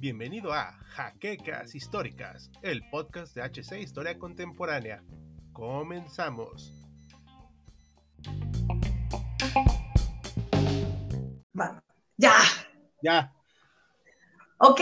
Bienvenido a Jaquecas Históricas, el podcast de HC Historia Contemporánea. Comenzamos. Ya. Ya. Ok.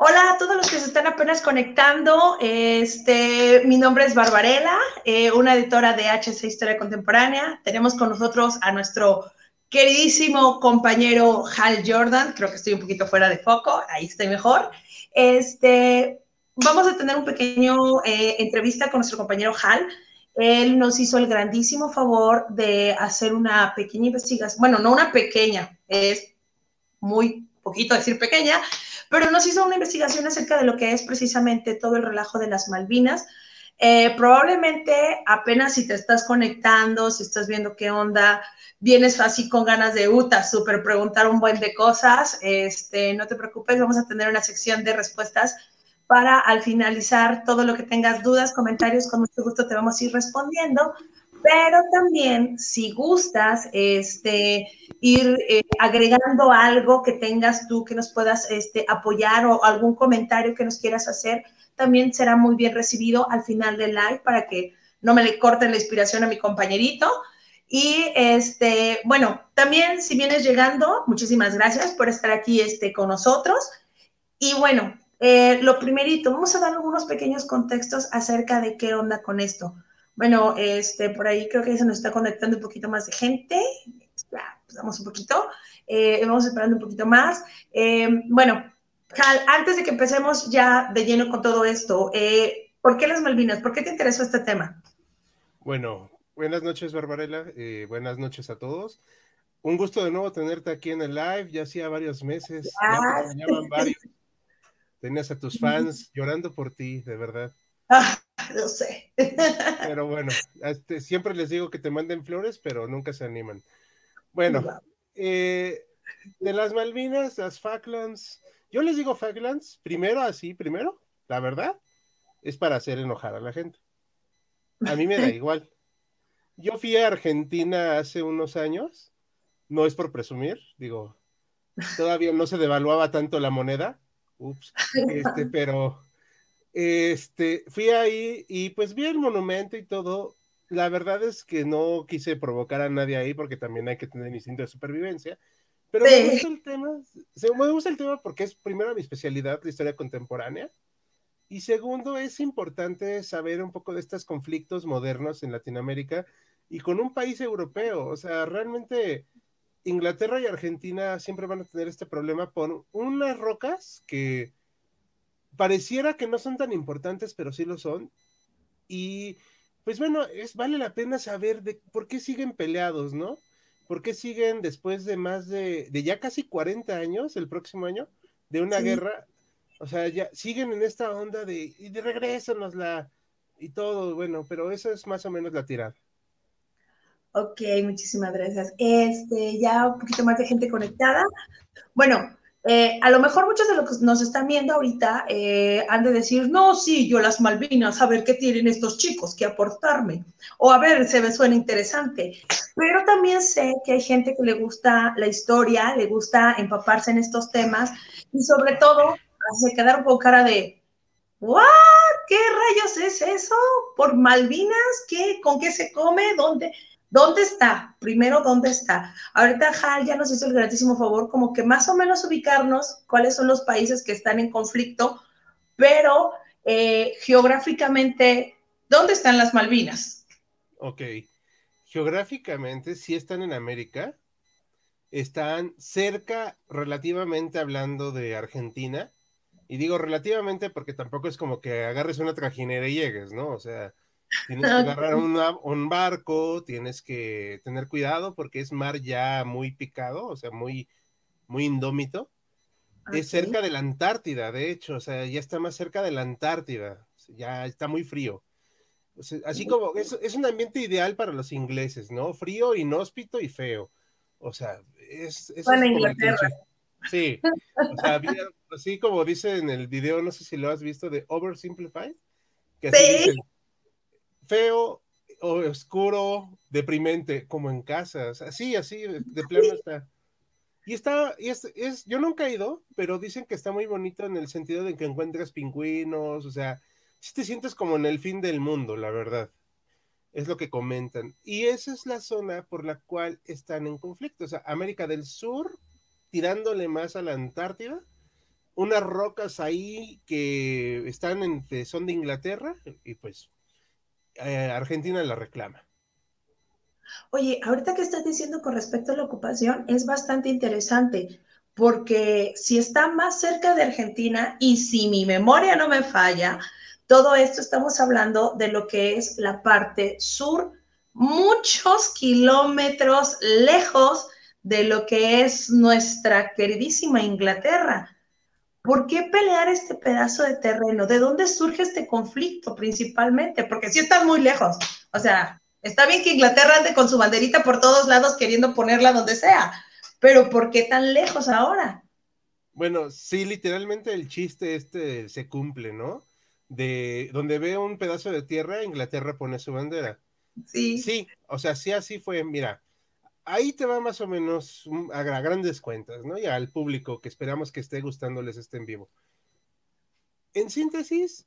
Hola a todos los que se están apenas conectando. Este, mi nombre es Barbarela, eh, una editora de HC Historia Contemporánea. Tenemos con nosotros a nuestro queridísimo compañero Hal Jordan. Creo que estoy un poquito fuera de foco. Ahí estoy mejor. Este, vamos a tener un pequeño eh, entrevista con nuestro compañero Hal. Él nos hizo el grandísimo favor de hacer una pequeña investigación. Bueno, no una pequeña, es muy poquito decir pequeña, pero nos hizo una investigación acerca de lo que es precisamente todo el relajo de las Malvinas. Eh, probablemente apenas si te estás conectando, si estás viendo qué onda, vienes así con ganas de UTA, súper preguntar un buen de cosas, este, no te preocupes, vamos a tener una sección de respuestas para al finalizar todo lo que tengas dudas, comentarios, con mucho gusto te vamos a ir respondiendo pero también si gustas este, ir eh, agregando algo que tengas tú que nos puedas este, apoyar o algún comentario que nos quieras hacer, también será muy bien recibido al final del live para que no me le corten la inspiración a mi compañerito. Y este, bueno, también si vienes llegando, muchísimas gracias por estar aquí este, con nosotros. Y bueno, eh, lo primerito, vamos a dar algunos pequeños contextos acerca de qué onda con esto. Bueno, este, por ahí creo que se nos está conectando un poquito más de gente. Ya, pues vamos un poquito. Eh, vamos esperando un poquito más. Eh, bueno, antes de que empecemos ya de lleno con todo esto, eh, ¿por qué las Malvinas? ¿Por qué te interesó este tema? Bueno, buenas noches, Barbarella. buenas noches a todos. Un gusto de nuevo tenerte aquí en el live. Ya hacía varios meses. Ya varios. Tenías a tus fans llorando por ti, de verdad. Ah, lo sé. Pero bueno, este, siempre les digo que te manden flores, pero nunca se animan. Bueno, eh, de las Malvinas, las Falklands, yo les digo Falklands, primero así, primero, la verdad, es para hacer enojar a la gente. A mí me da igual. Yo fui a Argentina hace unos años, no es por presumir, digo, todavía no se devaluaba tanto la moneda, ups, este, pero este, fui ahí y pues vi el monumento y todo. La verdad es que no quise provocar a nadie ahí porque también hay que tener instinto de supervivencia. Pero me gusta el tema, me gusta el tema porque es primero mi especialidad, la historia contemporánea. Y segundo, es importante saber un poco de estos conflictos modernos en Latinoamérica y con un país europeo. O sea, realmente Inglaterra y Argentina siempre van a tener este problema por unas rocas que pareciera que no son tan importantes, pero sí lo son. Y pues bueno, es, vale la pena saber de por qué siguen peleados, ¿no? ¿Por qué siguen después de más de, de ya casi 40 años, el próximo año, de una guerra? O sea, ya siguen en esta onda de, y de la y todo, bueno, pero eso es más o menos la tirada. Ok, muchísimas gracias. Este, ya un poquito más de gente conectada. Bueno, eh, a lo mejor muchos de los que nos están viendo ahorita eh, han de decir, no, sí, yo las Malvinas, a ver qué tienen estos chicos que aportarme, o a ver, se me suena interesante. Pero también sé que hay gente que le gusta la historia, le gusta empaparse en estos temas y sobre todo se quedaron con cara de. ¿Qué rayos es eso? ¿Por Malvinas? ¿Qué? ¿Con qué se come? ¿Dónde? ¿Dónde está? Primero, ¿dónde está? Ahorita Hal ya nos hizo el gratísimo favor como que más o menos ubicarnos cuáles son los países que están en conflicto, pero eh, geográficamente, ¿dónde están las Malvinas? Ok, geográficamente sí están en América, están cerca relativamente hablando de Argentina, y digo relativamente porque tampoco es como que agarres una trajinera y llegues, ¿no? O sea, Tienes que agarrar un barco, tienes que tener cuidado porque es mar ya muy picado, o sea, muy, muy indómito. Es cerca de la Antártida, de hecho, o sea, ya está más cerca de la Antártida, ya está muy frío. así como es, es, un ambiente ideal para los ingleses, ¿no? Frío, inhóspito y feo. O sea, es... es Inglaterra. Sí, o sea, así como dice en el video, no sé si lo has visto, de Oversimplified, que así feo, oscuro, deprimente, como en casa. Así, así, de plano está. Y está, y es, es, yo nunca he ido, pero dicen que está muy bonito en el sentido de que encuentras pingüinos, o sea, si te sientes como en el fin del mundo, la verdad. Es lo que comentan. Y esa es la zona por la cual están en conflicto. O sea, América del Sur, tirándole más a la Antártida, unas rocas ahí que están en, son de Inglaterra, y pues eh, Argentina la reclama. Oye, ahorita que estás diciendo con respecto a la ocupación, es bastante interesante, porque si está más cerca de Argentina y si mi memoria no me falla, todo esto estamos hablando de lo que es la parte sur, muchos kilómetros lejos de lo que es nuestra queridísima Inglaterra. ¿Por qué pelear este pedazo de terreno? ¿De dónde surge este conflicto principalmente? Porque sí están muy lejos. O sea, está bien que Inglaterra ande con su banderita por todos lados queriendo ponerla donde sea, pero ¿por qué tan lejos ahora? Bueno, sí, literalmente el chiste este se cumple, ¿no? De donde ve un pedazo de tierra, Inglaterra pone su bandera. Sí. Sí, o sea, sí así fue. Mira, ahí te va más o menos a, grandes cuentas, ¿no? Y al público que esperamos que esté gustándoles este en vivo. En síntesis,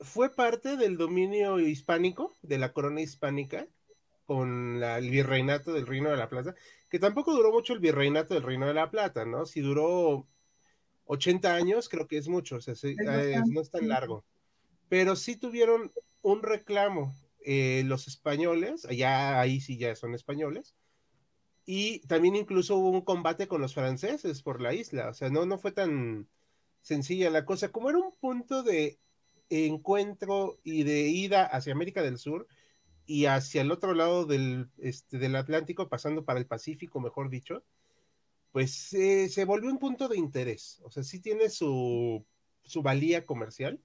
fue parte del dominio hispánico, de la corona hispánica, con el virreinato del Reino de la Plata, que tampoco duró mucho el virreinato del Reino de la Plata, ¿no? Si duró 80 años, creo que es mucho, o sea, no es tan largo. Pero sí tuvieron un reclamo eh, los españoles, allá ahí sí ya son españoles, y también incluso hubo un combate con los franceses por la isla, o sea, no, no fue tan sencilla la cosa, como era un punto de encuentro y de ida hacia América del Sur y hacia el otro lado del, este, del Atlántico, pasando para el Pacífico, mejor dicho, pues se volvió un punto de interés, o sea, sí tiene su, su valía comercial.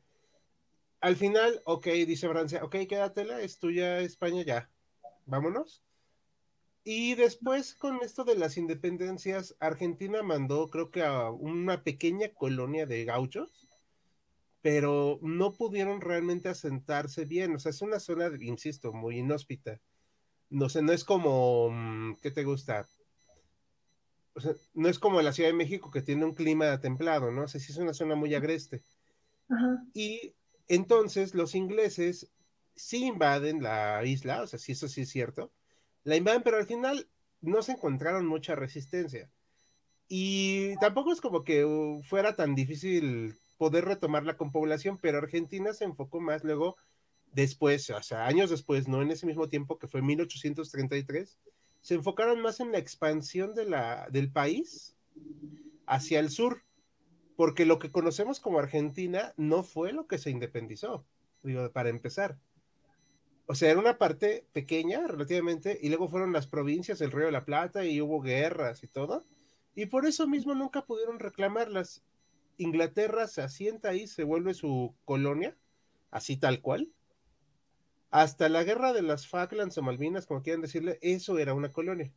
Al final, ok, dice Francia, ok, quédatela, es tuya España, ya, vámonos y después con esto de las independencias, Argentina mandó creo que a una pequeña colonia de gauchos, pero no pudieron realmente asentarse bien. O sea, es una zona, insisto, muy inhóspita. No sé, no es como, mm, ¿qué te gusta? O sea, no es como la Ciudad de México que tiene un clima templado, ¿no? O sea, sí es una zona muy agreste. Y entonces los ingleses sí invaden la isla, o sea, sí, eso sí es cierto, la invaden, pero al final no se encontraron mucha resistencia. Y tampoco es como que uh, fuera tan difícil poder retomarla con población, pero Argentina se enfocó más luego, después, o sea, años después, no en ese mismo tiempo que fue 1833, se enfocaron más en la expansión de la, del país hacia el sur, porque lo que conocemos como Argentina no fue lo que se independizó, digo, para empezar o sea, era una parte pequeña relativamente, y luego fueron las provincias del Río de la Plata y hubo guerras y todo, y por eso mismo nunca pudieron reclamarlas. Inglaterra se asienta ahí, se vuelve su colonia, así tal cual. Hasta la guerra de las Falklands o Malvinas, como quieran decirle, eso era una colonia.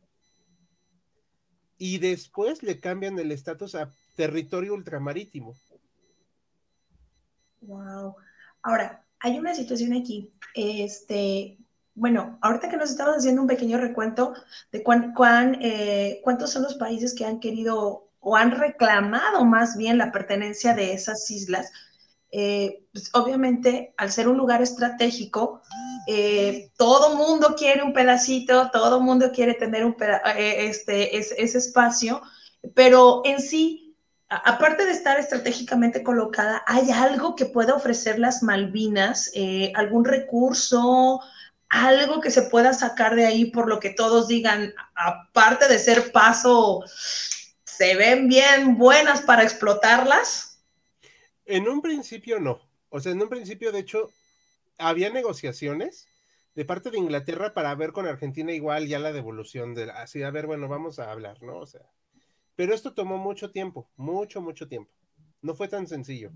Y después le cambian el estatus a territorio ultramarítimo. Wow. Ahora, hay una situación aquí. Este, bueno, ahorita que nos estamos haciendo un pequeño recuento de eh, cuántos son los países que han querido o han reclamado más bien la pertenencia de esas islas, eh, pues obviamente al ser un lugar estratégico, eh, todo mundo quiere un pedacito, todo mundo quiere tener un este, ese espacio, pero en sí aparte de estar estratégicamente colocada, ¿hay algo que pueda ofrecer las Malvinas? Eh, ¿Algún recurso? ¿Algo que se pueda sacar de ahí por lo que todos digan, aparte de ser paso, se ven bien buenas para explotarlas? En un principio no. O sea, en un principio, de hecho, había negociaciones de parte de Inglaterra para ver con Argentina igual ya la devolución de así, a ver, bueno, vamos a hablar, ¿no? O sea, pero esto tomó mucho tiempo, mucho, mucho tiempo. No fue tan sencillo.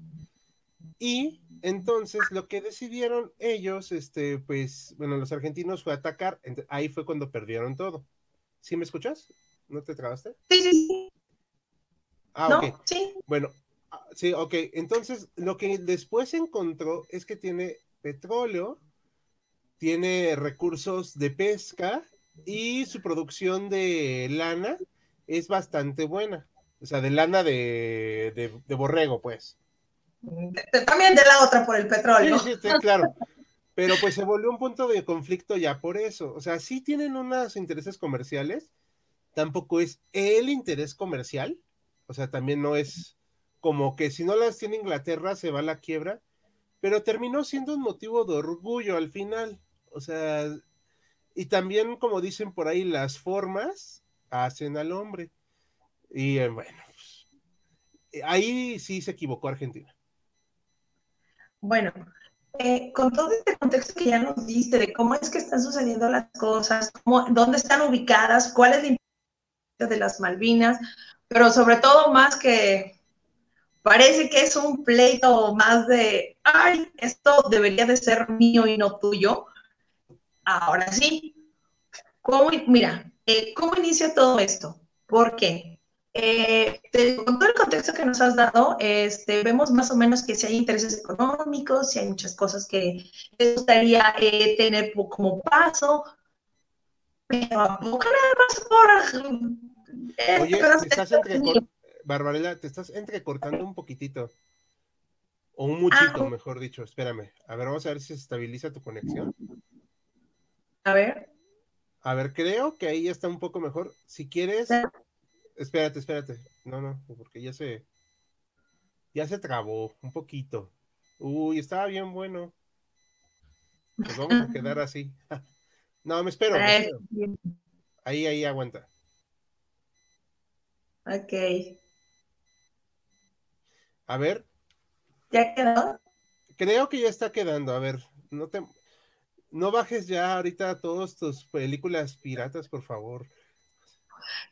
Y entonces lo que decidieron ellos, este, pues, bueno, los argentinos fue atacar. Ahí fue cuando perdieron todo. ¿Sí me escuchas? ¿No te trabaste? Sí, sí, sí. Ah, ok. Sí. Bueno, ah, sí, ok. Entonces, lo que después encontró es que tiene petróleo tiene recursos de pesca y su producción de lana es bastante buena. O sea, de lana de, de, borrego, pues. También de la otra por el petróleo. Sí, sí, claro. Pero pues se volvió un punto de conflicto ya por eso. O sea, sí tienen unos intereses comerciales, tampoco es el interés comercial. O sea, también no es como que si no las tiene Inglaterra se va a la quiebra, pero terminó siendo un motivo de orgullo al final. O sea, y también como dicen por ahí, las formas hacen al hombre. Y eh, bueno, pues, ahí sí se equivocó Argentina. Bueno, eh, con todo este contexto que ya nos diste de cómo es que están sucediendo las cosas, dónde están ubicadas, cuál es la importancia de las Malvinas, pero sobre todo más que parece que es un pleito más de, ay, esto debería de ser mío y no tuyo. Ahora sí, ¿cómo, mira, eh, ¿cómo inicia todo esto? ¿Por qué? Eh, con todo el contexto que nos has dado, este, vemos más o menos que si hay intereses económicos, si hay muchas cosas que les gustaría eh, tener como paso, pero a poco nada más por... Oye, te estás. Barbarella, te estás entrecortando un poquitito. O un muchito, ah, mejor dicho. Espérame. A ver, vamos a ver si se estabiliza tu conexión. A ver. A ver, creo que ahí ya está un poco mejor. Si quieres, Espérate, espérate. No, no, porque ya se. Ya se trabó un poquito. Uy, estaba bien bueno. Pues vamos a quedar así. No, me espero. Ahí, ahí, aguanta. Ok. A ver. ¿Ya quedó? Creo que ya está quedando. A ver, no te. No bajes ya ahorita todas tus películas piratas, por favor.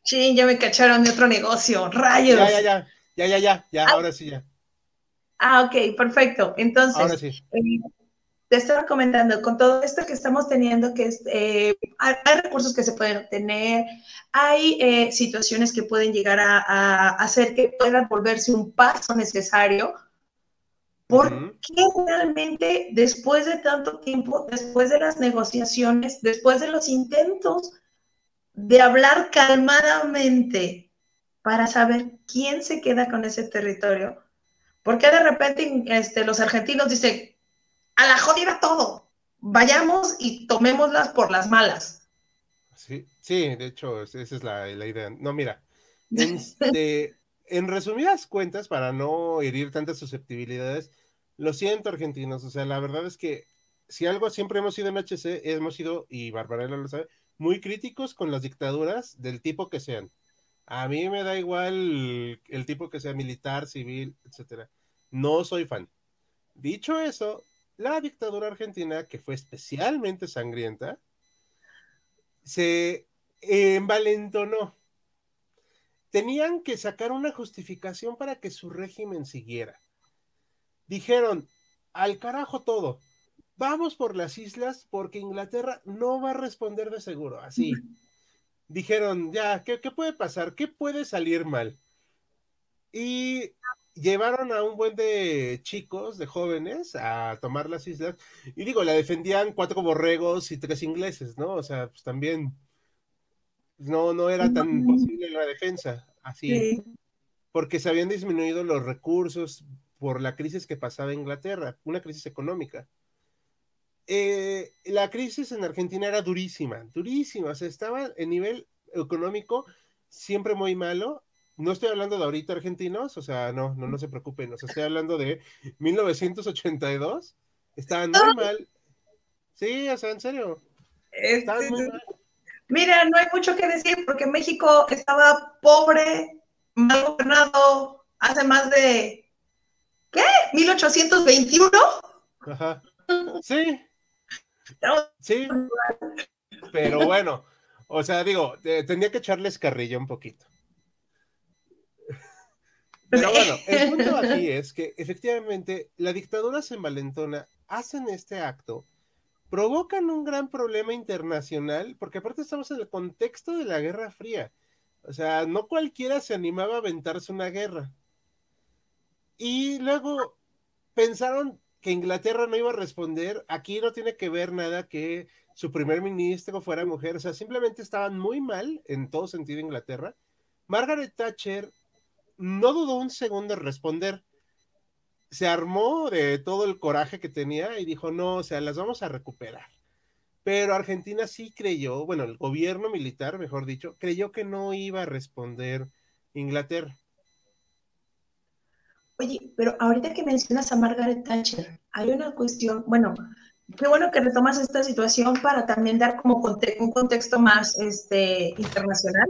Sí, ya me cacharon de otro negocio, rayos. Ya, ya, ya, ya, ya, ya, ya, ah. ahora sí ya. Ah, ok, perfecto. Entonces, eh, te estaba comentando, con todo esto que estamos teniendo, que es, eh, hay, recursos que se pueden obtener, hay eh, situaciones que pueden llegar a, hacer que pueda volverse un paso necesario. ¿Por qué realmente después de tanto tiempo, después de las negociaciones, después de los intentos de hablar calmadamente para saber quién se queda con ese territorio. Porque de repente este, los argentinos dicen, a la jodida todo, vayamos y tomémoslas por las malas. Sí, sí, de hecho, esa es la, idea. No, mira, este, en resumidas cuentas, para no herir tantas susceptibilidades, lo siento, argentinos, o sea, la verdad es que si algo siempre hemos sido en HC, hemos sido, y Barbarella lo sabe, muy críticos con las dictaduras del tipo que sean. A mí me da igual el tipo que sea militar, civil, etcétera. No soy fan. Dicho eso, la dictadura argentina, que fue especialmente sangrienta, se envalentonó. Tenían que sacar una justificación para que su régimen siguiera. Dijeron, al carajo todo vamos por las islas porque Inglaterra no va a responder de seguro, así. Dijeron, ya, ¿qué, puede pasar? ¿Qué puede salir mal? Y llevaron a un buen de chicos, de jóvenes, a tomar las islas. Y digo, la defendían cuatro borregos y tres ingleses, ¿no? O sea, pues también no, no era tan posible la defensa, así. Porque se habían disminuido los recursos por la crisis que pasaba Inglaterra, una crisis económica. Eh, la crisis en Argentina era durísima, durísima, o sea, estaba en nivel económico siempre muy malo. No estoy hablando de ahorita argentinos, o sea, no, no, no se preocupen, o sea, estoy hablando de 1982, estaban muy mal. Sí, o sea, en serio. Este, muy mal. Mira, no hay mucho que decir porque México estaba pobre, mal gobernado hace más de, ¿qué? ¿1821? Ajá. Sí, Sí, pero bueno, o sea, digo, tenía que echarles carrilla un poquito. Pero bueno, el punto aquí es que efectivamente la dictadura se envalentona, hacen este acto, provocan un gran problema internacional, porque aparte estamos en el contexto de la Guerra Fría. O sea, no cualquiera se animaba a aventarse una guerra. Y luego pensaron que Inglaterra no iba a responder, aquí no tiene que ver nada que su primer ministro fuera mujer, o sea, simplemente estaban muy mal en todo sentido Inglaterra. Margaret Thatcher no dudó un segundo en responder. Se armó de todo el coraje que tenía y dijo, no, o sea, las vamos a recuperar. Pero Argentina sí creyó, bueno, el gobierno militar, mejor dicho, creyó que no iba a responder Inglaterra. Oye, pero ahorita que mencionas a Margaret Thatcher, hay una cuestión, bueno, qué bueno que retomas esta situación para también dar como un contexto más este, internacional,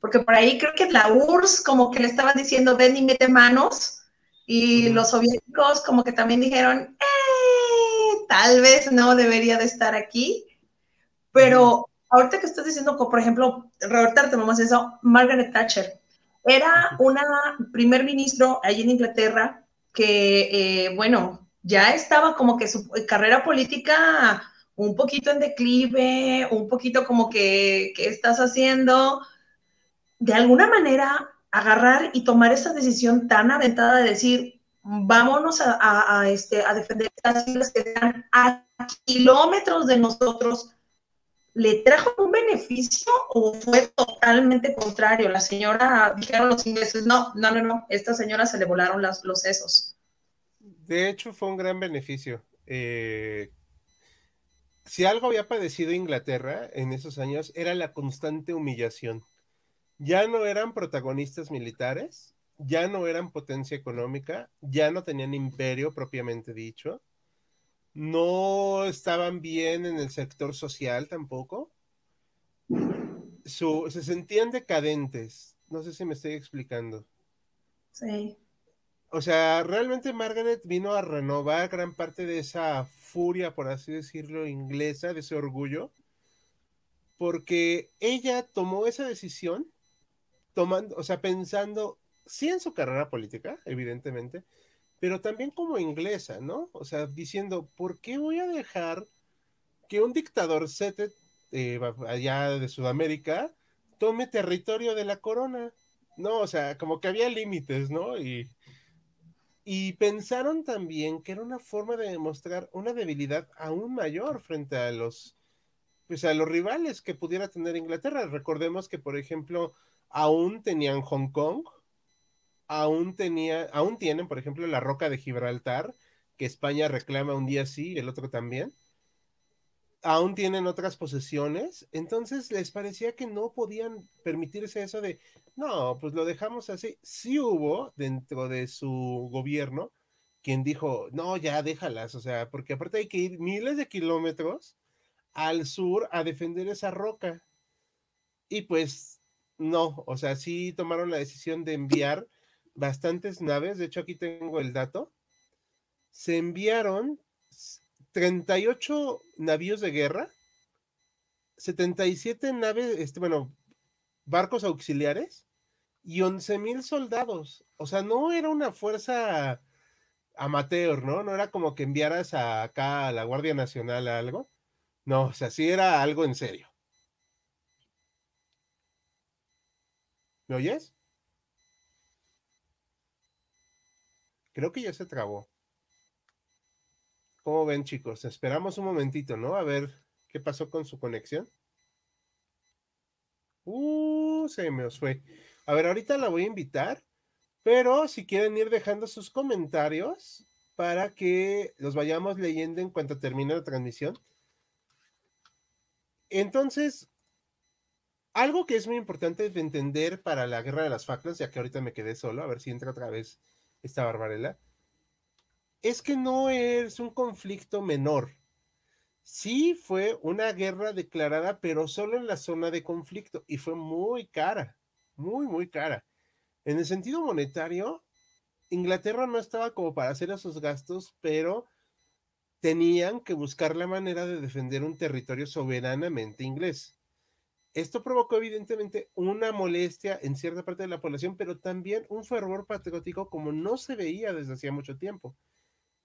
porque por ahí creo que la URSS como que le estaban diciendo ven y mete manos, y los soviéticos como que también dijeron, eh, tal vez no debería de estar aquí, pero ahorita que estás diciendo, por ejemplo, ahorita tomamos eso, Margaret Thatcher, era una primer ministro allí en Inglaterra que, eh, bueno, ya estaba como que su carrera política un poquito en declive, un poquito como que, ¿qué estás haciendo? De alguna manera, agarrar y tomar esa decisión tan aventada de decir, vámonos a, este, a defender estas islas que están a kilómetros de nosotros, ¿le trajo un beneficio o fue totalmente contrario? La señora, dijeron los ingleses, no, no, no, no, esta señora se le volaron los sesos. De hecho, fue un gran beneficio. Eh, si algo había padecido Inglaterra en esos años era la constante humillación. Ya no eran protagonistas militares, ya no eran potencia económica, ya no tenían imperio propiamente dicho no estaban bien en el sector social tampoco. se sentían decadentes. No sé si me estoy explicando. Sí. O sea, realmente Margaret vino a renovar gran parte de esa furia, por así decirlo, inglesa, de ese orgullo, porque ella tomó esa decisión, tomando, o sea, pensando, sí en su carrera política, evidentemente, pero también como inglesa, ¿no? O sea, diciendo, ¿por qué voy a dejar que un dictador sete eh, allá de Sudamérica tome territorio de la corona? No, o sea, como que había límites, ¿no? Y, y pensaron también que era una forma de demostrar una debilidad aún mayor frente a los, pues a los rivales que pudiera tener Inglaterra. Recordemos que, por ejemplo, aún tenían Hong Kong, aún tenía, aún tienen, por ejemplo, la roca de Gibraltar, que España reclama un día sí y el otro también. Aún tienen otras posesiones, entonces les parecía que no podían permitirse eso de, no, pues lo dejamos así. Sí hubo dentro de su gobierno quien dijo, no, ya déjalas, o sea, porque aparte hay que ir miles de kilómetros al sur a defender esa roca. Y pues no, o sea, sí tomaron la decisión de enviar bastantes naves, de hecho aquí tengo el dato, se enviaron 38 navíos de guerra, 77 naves, este, bueno, barcos auxiliares y 11 mil soldados. O sea, no era una fuerza amateur, ¿no? No era como que enviaras acá a la Guardia Nacional a algo. No, o sea, sí era algo en serio. ¿Me oyes? Creo que ya se trabó. ¿Cómo ven, chicos? Esperamos un momentito, ¿no? A ver qué pasó con su conexión. Uh, se me os fue. A ver, ahorita la voy a invitar, pero si quieren ir dejando sus comentarios para que los vayamos leyendo en cuanto termine la transmisión. Entonces, algo que es muy importante de entender para la guerra de las Falklands, ya que ahorita me quedé solo, a ver si entra otra vez esta Barbarella, es que no es un conflicto menor. Sí fue una guerra declarada, pero solo en la zona de conflicto y fue muy cara, muy, muy cara. En el sentido monetario, Inglaterra no estaba como para hacer esos gastos, pero tenían que buscar la manera de defender un territorio soberanamente inglés. Esto provocó evidentemente una molestia en cierta parte de la población, pero también un fervor patriótico como no se veía desde hacía mucho tiempo,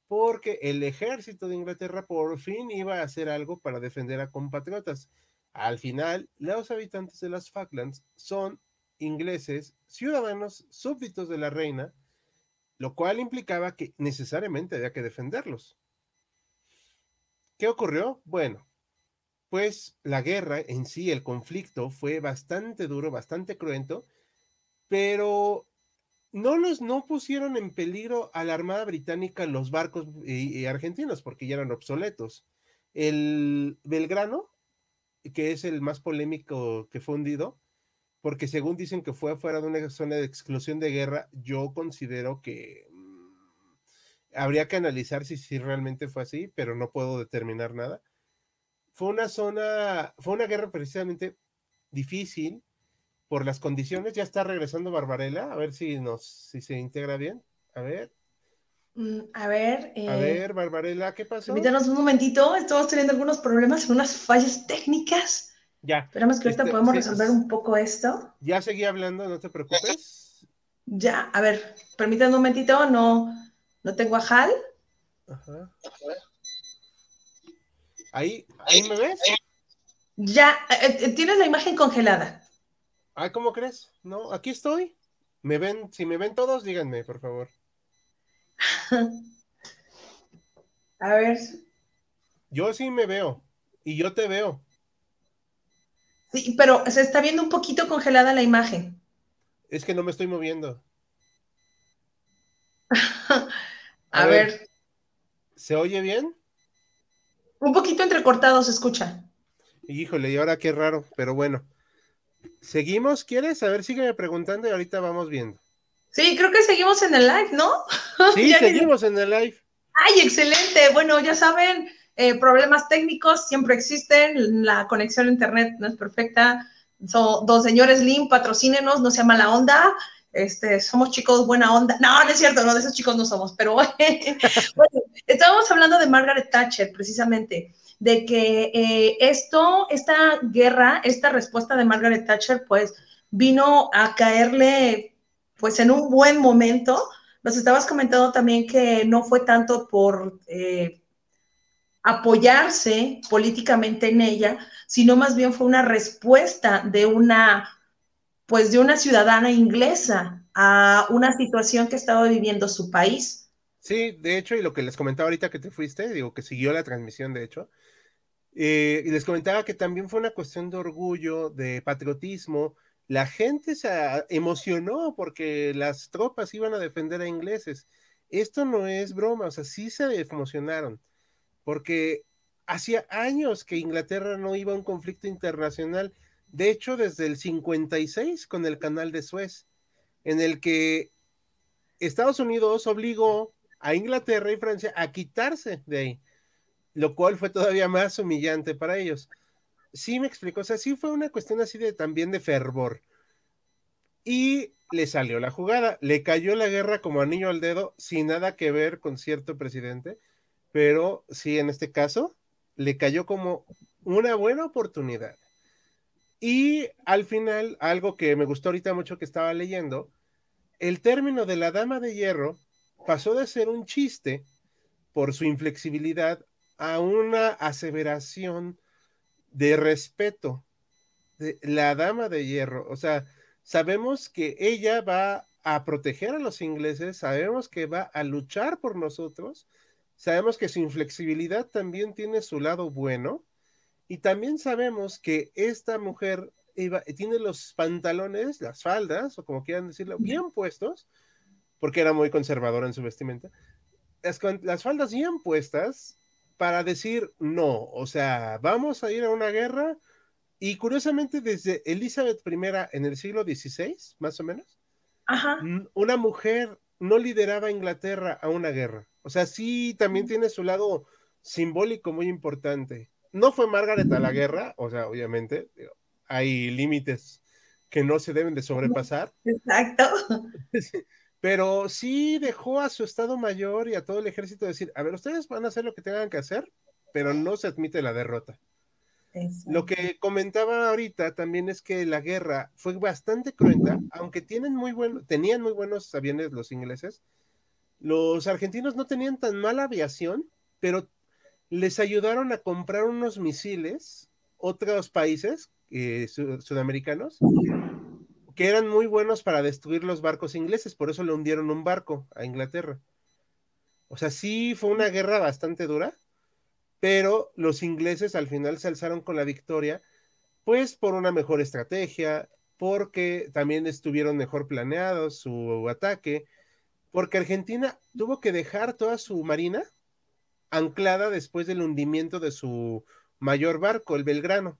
porque el ejército de Inglaterra por fin iba a hacer algo para defender a compatriotas. Al final, los habitantes de las Falklands son ingleses, ciudadanos súbditos de la reina, lo cual implicaba que necesariamente había que defenderlos. ¿Qué ocurrió? Bueno, pues la guerra en sí, el conflicto fue bastante duro, bastante cruento, pero no los no pusieron en peligro a la Armada Británica los barcos argentinos porque ya eran obsoletos. El Belgrano, que es el más polémico que fue hundido, porque según dicen que fue fuera de una zona de exclusión de guerra, yo considero que mm, habría que analizar si, si realmente fue así, pero no puedo determinar nada. Fue una zona, fue una guerra precisamente difícil, por las condiciones. Ya está regresando Barbarella, a ver si nos, si se integra bien. A ver. Mm, a ver. a eh, ver, Barbarella, ¿qué pasó? Permítanos un momentito, estamos teniendo algunos problemas, unas fallas técnicas. Ya. Esperamos que ahorita este, podamos resolver un poco esto. Ya seguí hablando, no te preocupes. Ya, a ver, permítanme un momentito, no, no tengo a Hal. Ajá. Ahí, ahí me ves. Ya, eh, eh, tienes la imagen congelada. Ay, ¿cómo crees? No, aquí estoy. ¿Me ven? Si me ven todos, díganme, por favor. A ver. Yo sí me veo. Y yo te veo. Sí, pero se está viendo un poquito congelada la imagen. Es que no me estoy moviendo. A, ver. ¿Se oye bien? Un poquito entrecortado se escucha. Híjole, y ahora qué raro, pero bueno. ¿Seguimos? ¿Quieres? A ver, sígueme preguntando y ahorita vamos viendo. Sí, creo que seguimos en el live, ¿no? Sí, seguimos en el live. Ay, excelente. Bueno, ya saben, eh, problemas técnicos siempre existen, la conexión a internet no es perfecta. Son dos señores Lim, patrocínenos, no sea mala onda. Este, somos chicos buena onda. No, no es cierto, no, de esos chicos no somos, pero bueno, estábamos hablando de Margaret Thatcher, precisamente de que eh, esto, esta guerra, esta respuesta de Margaret Thatcher, pues vino a caerle pues en un buen momento. Nos estabas comentando también que no fue tanto por eh, apoyarse políticamente en ella, sino más bien fue una respuesta de una, pues de una ciudadana inglesa a una situación que estaba viviendo su país. Sí, de hecho, y lo que les comentaba ahorita que te fuiste, digo que siguió la transmisión, de hecho, eh, y les comentaba que también fue una cuestión de orgullo, de patriotismo. La gente se emocionó porque las tropas iban a defender a ingleses. Esto no es broma, o sea, sí se emocionaron, porque hacía años que Inglaterra no iba a un conflicto internacional. De hecho, desde el 56 con el canal de Suez, en el que Estados Unidos obligó a Inglaterra y Francia a quitarse de ahí lo cual fue todavía más humillante para ellos. Sí me explicó, o sea, sí fue una cuestión así de también de fervor. Y le salió la jugada, le cayó la guerra como anillo al dedo, sin nada que ver con cierto presidente, pero sí, en este caso, le cayó como una buena oportunidad. Y al final, algo que me gustó ahorita mucho que estaba leyendo, el término de la dama de hierro pasó de ser un chiste por su inflexibilidad a una aseveración de respeto de la dama de hierro. O sea, sabemos que ella va a proteger a los ingleses, sabemos que va a luchar por nosotros, sabemos que su inflexibilidad también tiene su lado bueno y también sabemos que esta mujer tiene los pantalones, las faldas, o como quieran decirlo, bien puestos, porque era muy conservadora en su vestimenta, las, las faldas bien puestas para decir no, o sea, vamos a ir a una guerra. Y curiosamente, desde Elizabeth I en el siglo XVI, más o menos, una mujer no lideraba a Inglaterra a una guerra. O sea, sí, también tiene su lado simbólico muy importante. No fue Margaret a la guerra, o sea, obviamente, hay límites que no se deben de sobrepasar. Exacto. pero sí dejó a su Estado Mayor y a todo el ejército decir, a ver, ustedes van a hacer lo que tengan que hacer, pero no se admite la derrota. Lo que comentaba ahorita también es que la guerra fue bastante cruenta, aunque tienen muy bueno, tenían muy buenos aviones los ingleses, los argentinos no tenían tan mala aviación, pero les ayudaron a comprar unos misiles otros países eh, sudamericanos que eran muy buenos para destruir los barcos ingleses, por eso le hundieron un barco a Inglaterra. O sea, sí fue una guerra bastante dura, pero los ingleses al final se alzaron con la victoria, pues por una mejor estrategia, porque también estuvieron mejor planeados su ataque, porque Argentina tuvo que dejar toda su marina anclada después del hundimiento de su mayor barco, el Belgrano.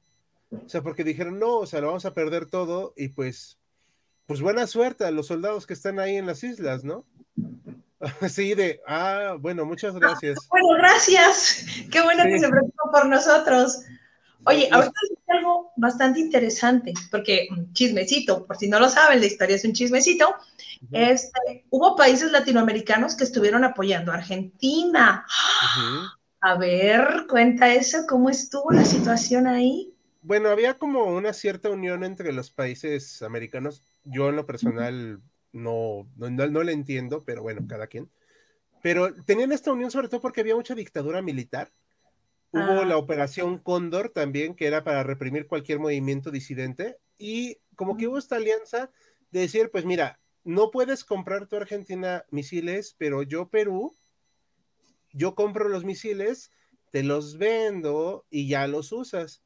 O sea, porque dijeron, no, o sea, lo vamos a perder todo y pues, pues buena suerte a los soldados que están ahí en las islas, ¿no? Sí, de, ah, bueno, muchas gracias. bueno, gracias. Qué bueno que se preocupó por nosotros. Oye, ahorita es algo bastante interesante, porque mm, chismecito, por si no lo saben, la historia es un chismecito. Este, hubo países latinoamericanos que estuvieron apoyando a Argentina. A ver, cuenta eso, ¿cómo estuvo la situación ahí? Bueno, había como una cierta unión entre los países americanos. Yo en lo personal no, no, no, le entiendo, pero bueno, cada quien. Pero tenían esta unión sobre todo porque había mucha dictadura militar. Hubo ah. la operación Cóndor también, que era para reprimir cualquier movimiento disidente. Y como que hubo esta alianza de decir, pues mira, no puedes comprar tu Argentina misiles, pero yo Perú, yo compro los misiles, te los vendo y ya los usas.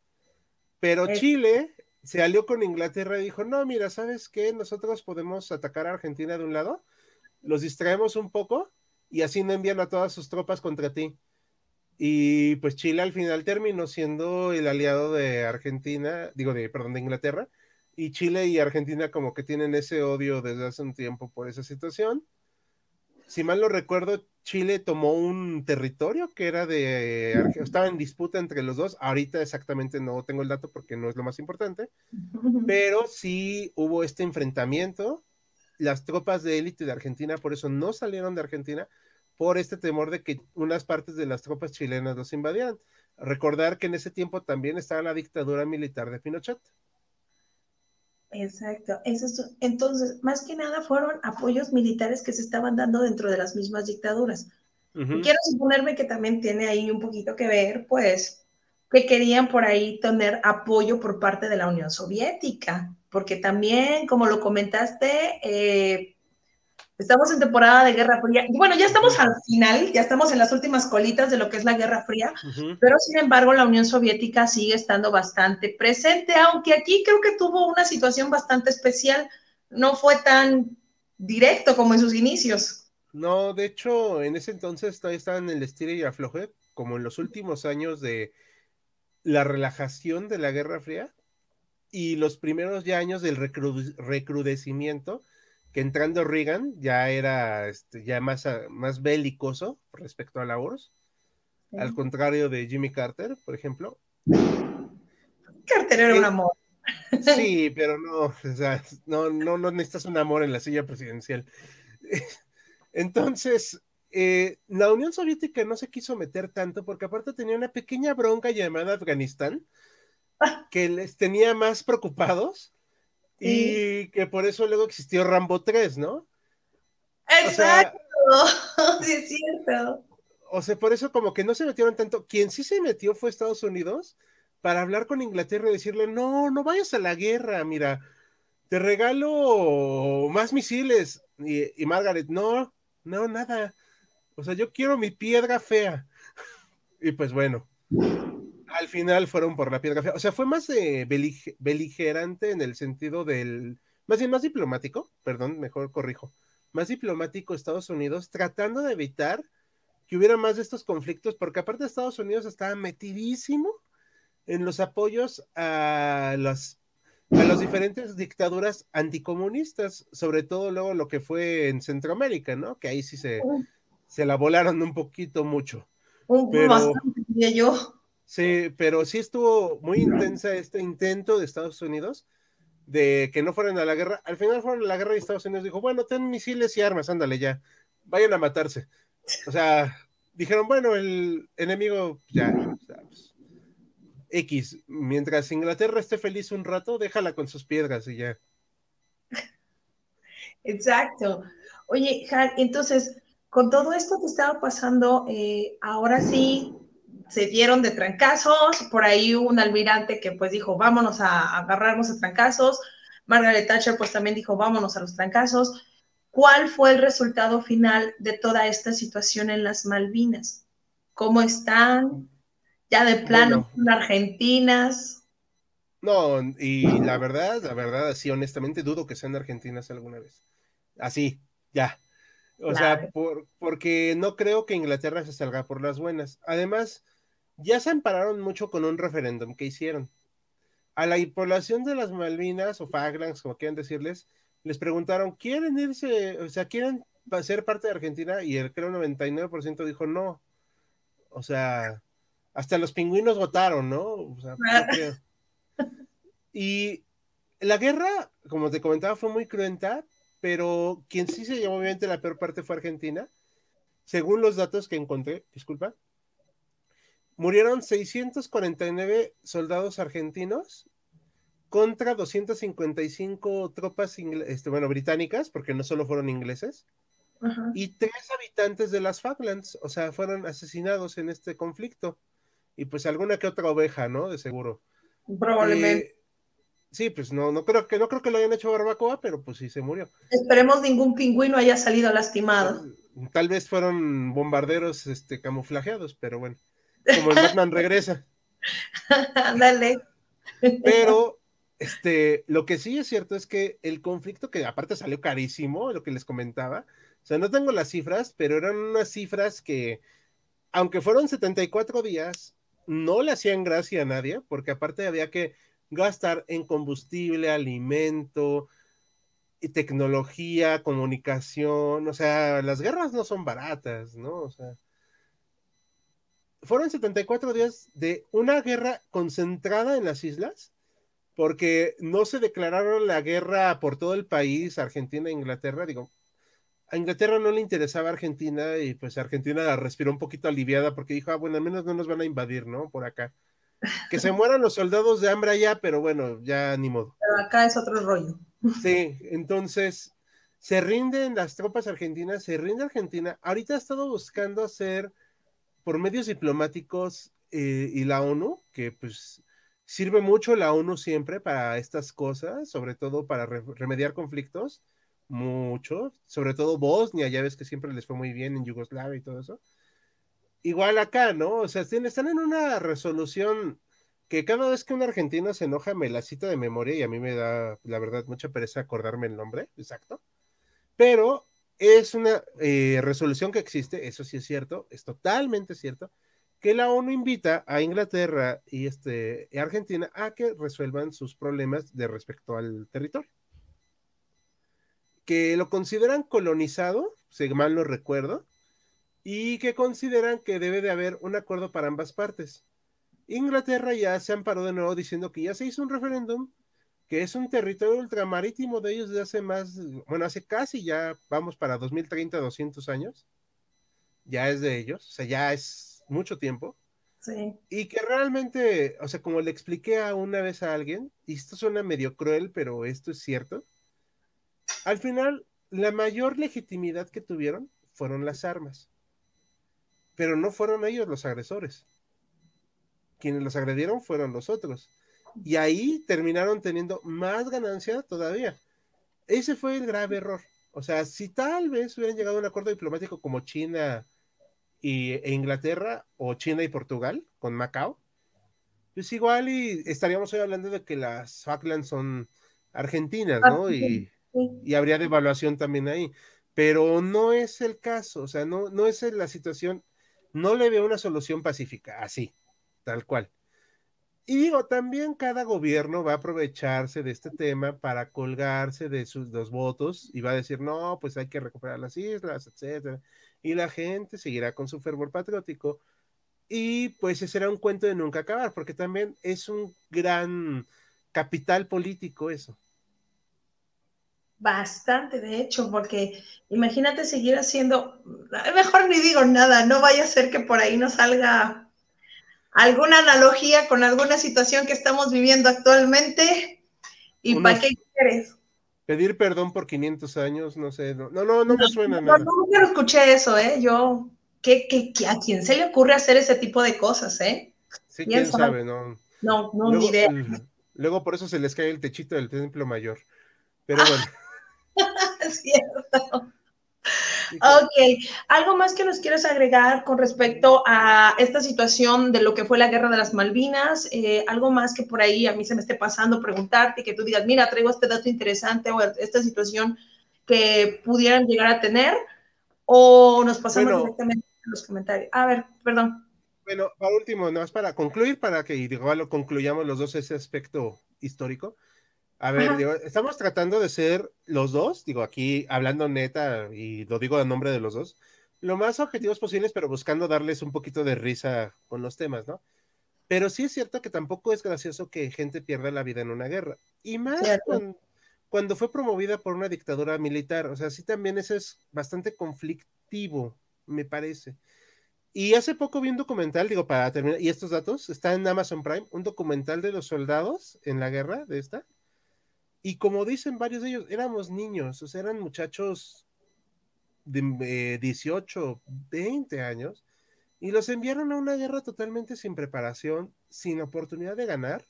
Pero Chile se alió con Inglaterra y dijo, no, mira, ¿sabes qué? Nosotros podemos atacar a Argentina de un lado, los distraemos un poco y así no envían a todas sus tropas contra ti. Y pues Chile al final terminó siendo el aliado de Argentina, digo, de, perdón, de Inglaterra, y Chile y Argentina como que tienen ese odio desde hace un tiempo por esa situación. Si mal lo recuerdo, Chile tomó un territorio que era de, estaba en disputa entre los dos, ahorita exactamente no tengo el dato porque no es lo más importante, pero sí hubo este enfrentamiento, las tropas de élite de Argentina por eso no salieron de Argentina, por este temor de que unas partes de las tropas chilenas los invadieran. Recordar que en ese tiempo también estaba la dictadura militar de Pinochet. Exacto. entonces, más que nada fueron apoyos militares que se estaban dando dentro de las mismas dictaduras. Quiero suponerme que también tiene ahí un poquito que ver, pues, que querían por ahí tener apoyo por parte de la Unión Soviética, porque también, como lo comentaste, eh, Estamos en temporada de Guerra Fría. Y bueno, ya estamos al final, ya estamos en las últimas colitas de lo que es la Guerra Fría, pero sin embargo la Unión Soviética sigue estando bastante presente, aunque aquí creo que tuvo una situación bastante especial, no fue tan directo como en sus inicios. No, de hecho, en ese entonces todavía estaba en el estilo y afloje, como en los últimos años de la relajación de la Guerra Fría y los primeros ya años del recrudecimiento que entrando Reagan ya era este, ya más, ah, más belicoso respecto a la URSS, al contrario de Jimmy Carter, por ejemplo. Carter era un amor. Sí, pero no, o sea, no, no, no necesitas un amor en la silla presidencial. Entonces, eh, la Unión Soviética no se quiso meter tanto porque aparte tenía una pequeña bronca llamada Afganistán que les tenía más preocupados y que por eso luego existió Rambo 3, ¿no? Exacto, sí es cierto. O sea, por eso como que no se metieron tanto. Quien sí se metió fue Estados Unidos para hablar con Inglaterra y decirle, no, no vayas a la guerra, mira, te regalo más misiles. Y, y Margaret, no, no, nada. O sea, yo quiero mi piedra fea. y pues bueno, al final fueron por la piedra O sea, fue más eh, beligerante en el sentido del. Más bien, más diplomático, perdón, mejor corrijo. Más diplomático Estados Unidos, tratando de evitar que hubiera más de estos conflictos, porque aparte Estados Unidos estaba metidísimo en los apoyos a las a las diferentes dictaduras anticomunistas, sobre todo luego lo que fue en Centroamérica, ¿no? Que ahí sí se, se la volaron un poquito mucho. Pero, bastante, yo. Sí, pero sí estuvo muy intensa este intento de Estados Unidos de que no fueran a la guerra. Al final fueron a la guerra y Estados Unidos dijo, bueno, ten misiles y armas, ándale ya, vayan a matarse. O sea, dijeron, bueno, el enemigo ya, pues, X, mientras Inglaterra esté feliz un rato, déjala con sus piedras y ya. Exacto. Oye, entonces, con todo esto que estaba pasando, eh, ahora sí, se dieron de trancazos, por ahí hubo un almirante que pues dijo, vámonos a, agarrarnos a trancazos, Margaret Thatcher pues también dijo, vámonos a los trancazos. ¿Cuál fue el resultado final de toda esta situación en las Malvinas? ¿Cómo están? Ya de plano, argentinas. No, y la verdad, la verdad, así honestamente dudo que sean argentinas alguna vez. Así, ya. O sea, por, porque no creo que Inglaterra se salga por las buenas. Además, ya se ampararon mucho con un referéndum que hicieron. A la población de las Malvinas o Falklands, como quieran decirles, les preguntaron, ¿quieren irse, o sea, quieren ser parte de Argentina? Y el creo 99% dijo no. O sea, hasta los pingüinos votaron, ¿no? O sea, y la guerra, como te comentaba, fue muy cruenta, pero quien sí se llevó obviamente la peor parte fue Argentina. Según los datos que encontré, disculpa, murieron 649 soldados argentinos contra 255 tropas este, bueno, británicas, porque no solo fueron ingleses, y tres habitantes de las Falklands, o sea, fueron asesinados en este conflicto. Y pues alguna que otra oveja, ¿no? De seguro. Probablemente. Eh, sí, pues no, no creo que no creo que lo hayan hecho barbacoa, pero pues sí se murió. Esperemos ningún pingüino haya salido lastimado. Tal vez fueron bombarderos este, camuflajeados, pero bueno. Como el Batman regresa. Dale. Pero este, lo que sí es cierto es que el conflicto, que aparte salió carísimo, lo que les comentaba, o sea, no tengo las cifras, pero eran unas cifras que, aunque fueron 74 días, no le hacían gracia a nadie, porque aparte había que gastar en combustible, alimento, tecnología, comunicación, o sea, las guerras no son baratas, ¿no? O sea, fueron 74 días de una guerra concentrada en las islas porque no se declararon la guerra por todo el país, Argentina e Inglaterra, digo, a Inglaterra no le interesaba Argentina y pues Argentina respiró un poquito aliviada porque dijo, ah, bueno, al menos no nos van a invadir, ¿no? Por acá. Que se mueran los soldados de hambre allá, pero bueno, ya ni modo. Pero acá es otro rollo. Sí, entonces se rinden las tropas argentinas, se rinde Argentina. Ahorita ha estado buscando hacer por medios diplomáticos eh, y la ONU, que pues Sirve mucho la ONU siempre para estas cosas, sobre todo para remediar conflictos, mucho, sobre todo Bosnia, ya ves que siempre les fue muy bien en Yugoslavia y todo eso. Igual acá, ¿no? O sea, están en una resolución que cada vez que un argentino se enoja me la cita de memoria y a mí me da, la verdad, mucha pereza acordarme el nombre, exacto. Pero es una eh, resolución que existe, eso sí es cierto, es totalmente cierto, que la ONU invita a Inglaterra y este, Argentina a que resuelvan sus problemas de respecto al territorio. Que lo consideran colonizado, si mal no recuerdo, y que consideran que debe de haber un acuerdo para ambas partes. Inglaterra ya se amparó de nuevo diciendo que ya se hizo un referéndum, que es un territorio ultramarítimo de ellos desde hace más, bueno, hace casi ya, vamos para 2030, 200 años, ya es de ellos, o sea, ya es mucho tiempo. Sí. Y que realmente, o sea, como le expliqué a una vez a alguien, y esto suena medio cruel, pero esto es cierto, al final la mayor legitimidad que tuvieron fueron las armas, pero no fueron ellos los agresores. Quienes los agredieron fueron los otros. Y ahí terminaron teniendo más ganancia todavía. Ese fue el grave error. O sea, si tal vez hubieran llegado a un acuerdo diplomático como China y, e Inglaterra o China y Portugal con Macao, pues igual y estaríamos hoy hablando de que las Falklands son argentinas, ¿no? Y, y, habría devaluación también ahí. Pero no es el caso, o sea, no, no es la situación, no le veo una solución pacífica, así, tal cual. Y digo, también cada gobierno va a aprovecharse de este tema para colgarse de sus dos votos y va a decir, no, pues hay que recuperar las islas, etcétera y la gente seguirá con su fervor patriótico. Y pues ese será un cuento de nunca acabar, porque también es un gran capital político eso. Bastante, de hecho, porque imagínate seguir haciendo, mejor ni digo nada, no vaya a ser que por ahí nos salga alguna analogía con alguna situación que estamos viviendo actualmente. ¿Y para qué quieres? Pedir perdón por 500 años, no sé, no, no, no, me suena nada. No, nunca escuché eso, ¿eh? Yo, ¿qué, qué, a quién se le ocurre hacer ese tipo de cosas, eh? Sí, quién sabe, no. No, no, ni idea. Luego por eso se les cae el techito del templo mayor. Pero bueno. es cierto. Ok, ¿algo más que nos quieres agregar con respecto a esta situación de lo que fue la guerra de las Malvinas? Eh, ¿Algo más que por ahí a mí se me esté pasando preguntarte, que tú digas, mira, traigo este dato interesante o esta situación que pudieran llegar a tener? ¿O nos pasamos directamente a los comentarios? A ver, perdón. Bueno, para último, nada más para concluir, para que igual lo concluyamos los dos ese aspecto histórico. A ver, estamos tratando de ser los dos, digo, aquí hablando neta, y lo digo a nombre de los dos, lo más objetivos posibles, pero buscando darles un poquito de risa con los temas, ¿no? Pero sí es cierto que tampoco es gracioso que gente pierda la vida en una guerra. Y más cuando, fue promovida por una dictadura militar. O sea, sí también eso es bastante conflictivo, me parece. Y hace poco vi un documental, digo, para terminar, y estos datos, está en Amazon Prime, un documental de los soldados en la guerra de esta y como dicen varios de ellos, éramos niños, o sea, eran muchachos de 18, 20 años, y los enviaron a una guerra totalmente sin preparación, sin oportunidad de ganar,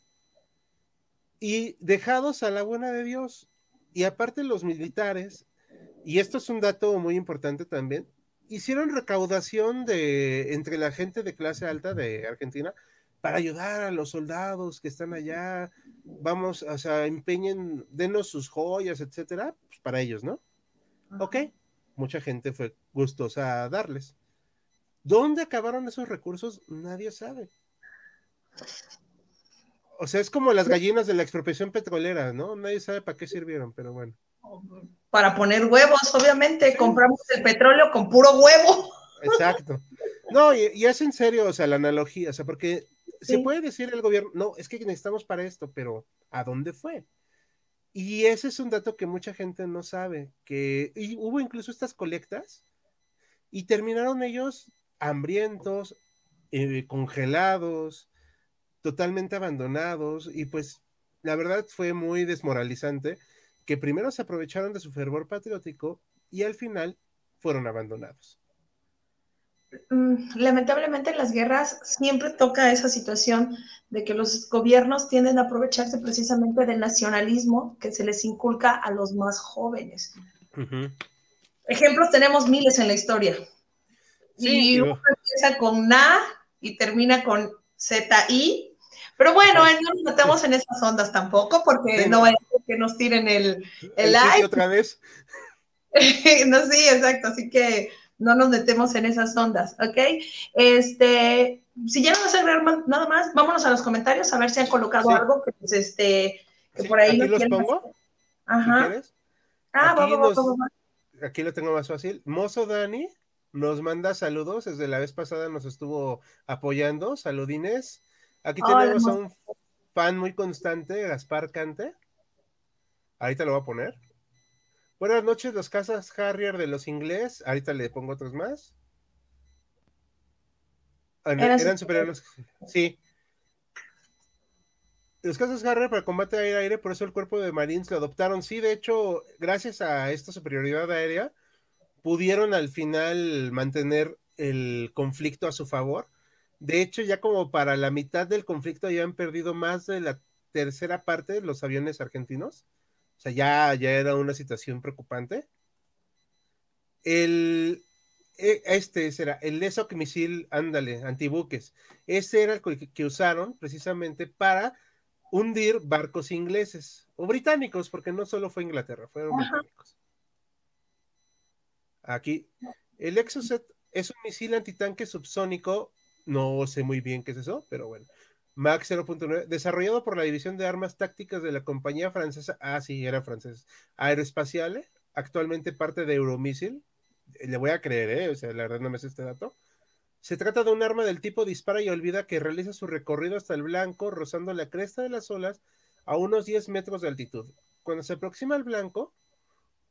y dejados a la buena de Dios. Y aparte los militares, y esto es un dato muy importante también, hicieron recaudación de entre la gente de clase alta de Argentina para ayudar a los soldados que están allá, vamos, o sea, empeñen, denos sus joyas, etcétera, pues para ellos, ¿no? Ok, mucha gente fue gustosa a darles. ¿Dónde acabaron esos recursos? Nadie sabe. O sea, es como las gallinas de la expropiación petrolera, ¿no? Nadie sabe para qué sirvieron, pero bueno. Para poner huevos, obviamente, compramos el petróleo con puro huevo. Exacto. No, y, y, es en serio, o sea, la analogía, o sea, porque se puede decir el gobierno, no, es que necesitamos para esto, pero ¿a dónde fue? Y ese es un dato que mucha gente no sabe, que hubo incluso estas colectas y terminaron ellos hambrientos, eh, congelados, totalmente abandonados y pues la verdad fue muy desmoralizante que primero se aprovecharon de su fervor patriótico y al final fueron abandonados. Mm, lamentablemente en las guerras siempre toca esa situación de que los gobiernos tienden a aprovecharse precisamente del nacionalismo que se les inculca a los más jóvenes. Ejemplos tenemos miles en la historia. y uno empieza con NA y termina con ZI. Pero bueno, no nos metemos en esas ondas tampoco, porque no vaya a que nos tiren el, el, like. otra vez. no, sí, exacto. Así que no nos metemos en esas ondas, ¿ok? Este, si ya no vas a agregar nada más, vámonos a los comentarios a ver si han colocado algo que, pues, este, que por ahí aquí los pongo. Ajá. Ah, aquí, vamos, vamos, aquí lo tengo más fácil. Mozo Dani nos manda saludos, desde la vez pasada nos estuvo apoyando, saludines. Aquí tenemos a un fan muy constante, Gaspar Cante. Ahorita lo voy a poner. Buenas noches, los casas Harrier de los ingleses. Ahorita le pongo otros más. Ah, eran, superiores. Sí. Los casas Harrier para combate aire-aire, por eso el cuerpo de Marines lo adoptaron. Sí, de hecho, gracias a esta superioridad aérea, pudieron al final mantener el conflicto a su favor. De hecho, ya como para la mitad del conflicto ya han perdido más de la tercera parte de los aviones argentinos. O sea, ya, ya era una situación preocupante. El, e, este era el Lesoc misil, ándale, antibuques. Ese era el que, usaron precisamente para hundir barcos ingleses o británicos, porque no solo fue Inglaterra, fueron británicos. Aquí, el Exocet es un misil antitanque subsónico, no sé muy bien qué es eso, pero bueno. Max 0.9, desarrollado por la División de Armas Tácticas de la compañía francesa, ah, sí, era francés, Aeroespaciale, actualmente parte de Euromissile. Le voy a creer, ¿eh? O sea, la verdad no me sé este dato. Se trata de un arma del tipo dispara y olvida que realiza su recorrido hasta el blanco, rozando la cresta de las olas a unos 10 metros de altitud. Cuando se aproxima al blanco,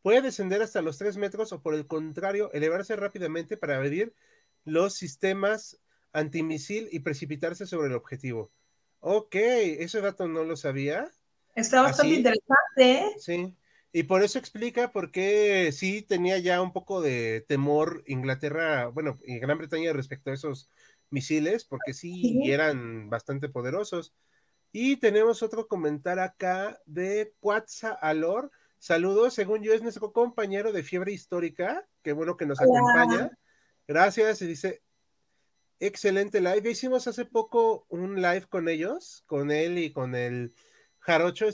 puede descender hasta los 3 metros o por el contrario, elevarse rápidamente para medir los sistemas antimisil y precipitarse sobre el objetivo. Ok, ese dato no lo sabía. Está bastante interesante. ¿eh? Sí, y por eso explica por qué sí tenía ya un poco de temor Inglaterra, bueno, y Gran Bretaña respecto a esos misiles, porque sí, eran bastante poderosos. Y tenemos otro comentario acá de Puatza Alor. Saludos, según yo es nuestro compañero de Fiebre Histórica. Qué bueno que nos acompaña. Gracias. Y dice, excelente live. Hicimos hace poco un live con ellos, con él y con el Jarocho,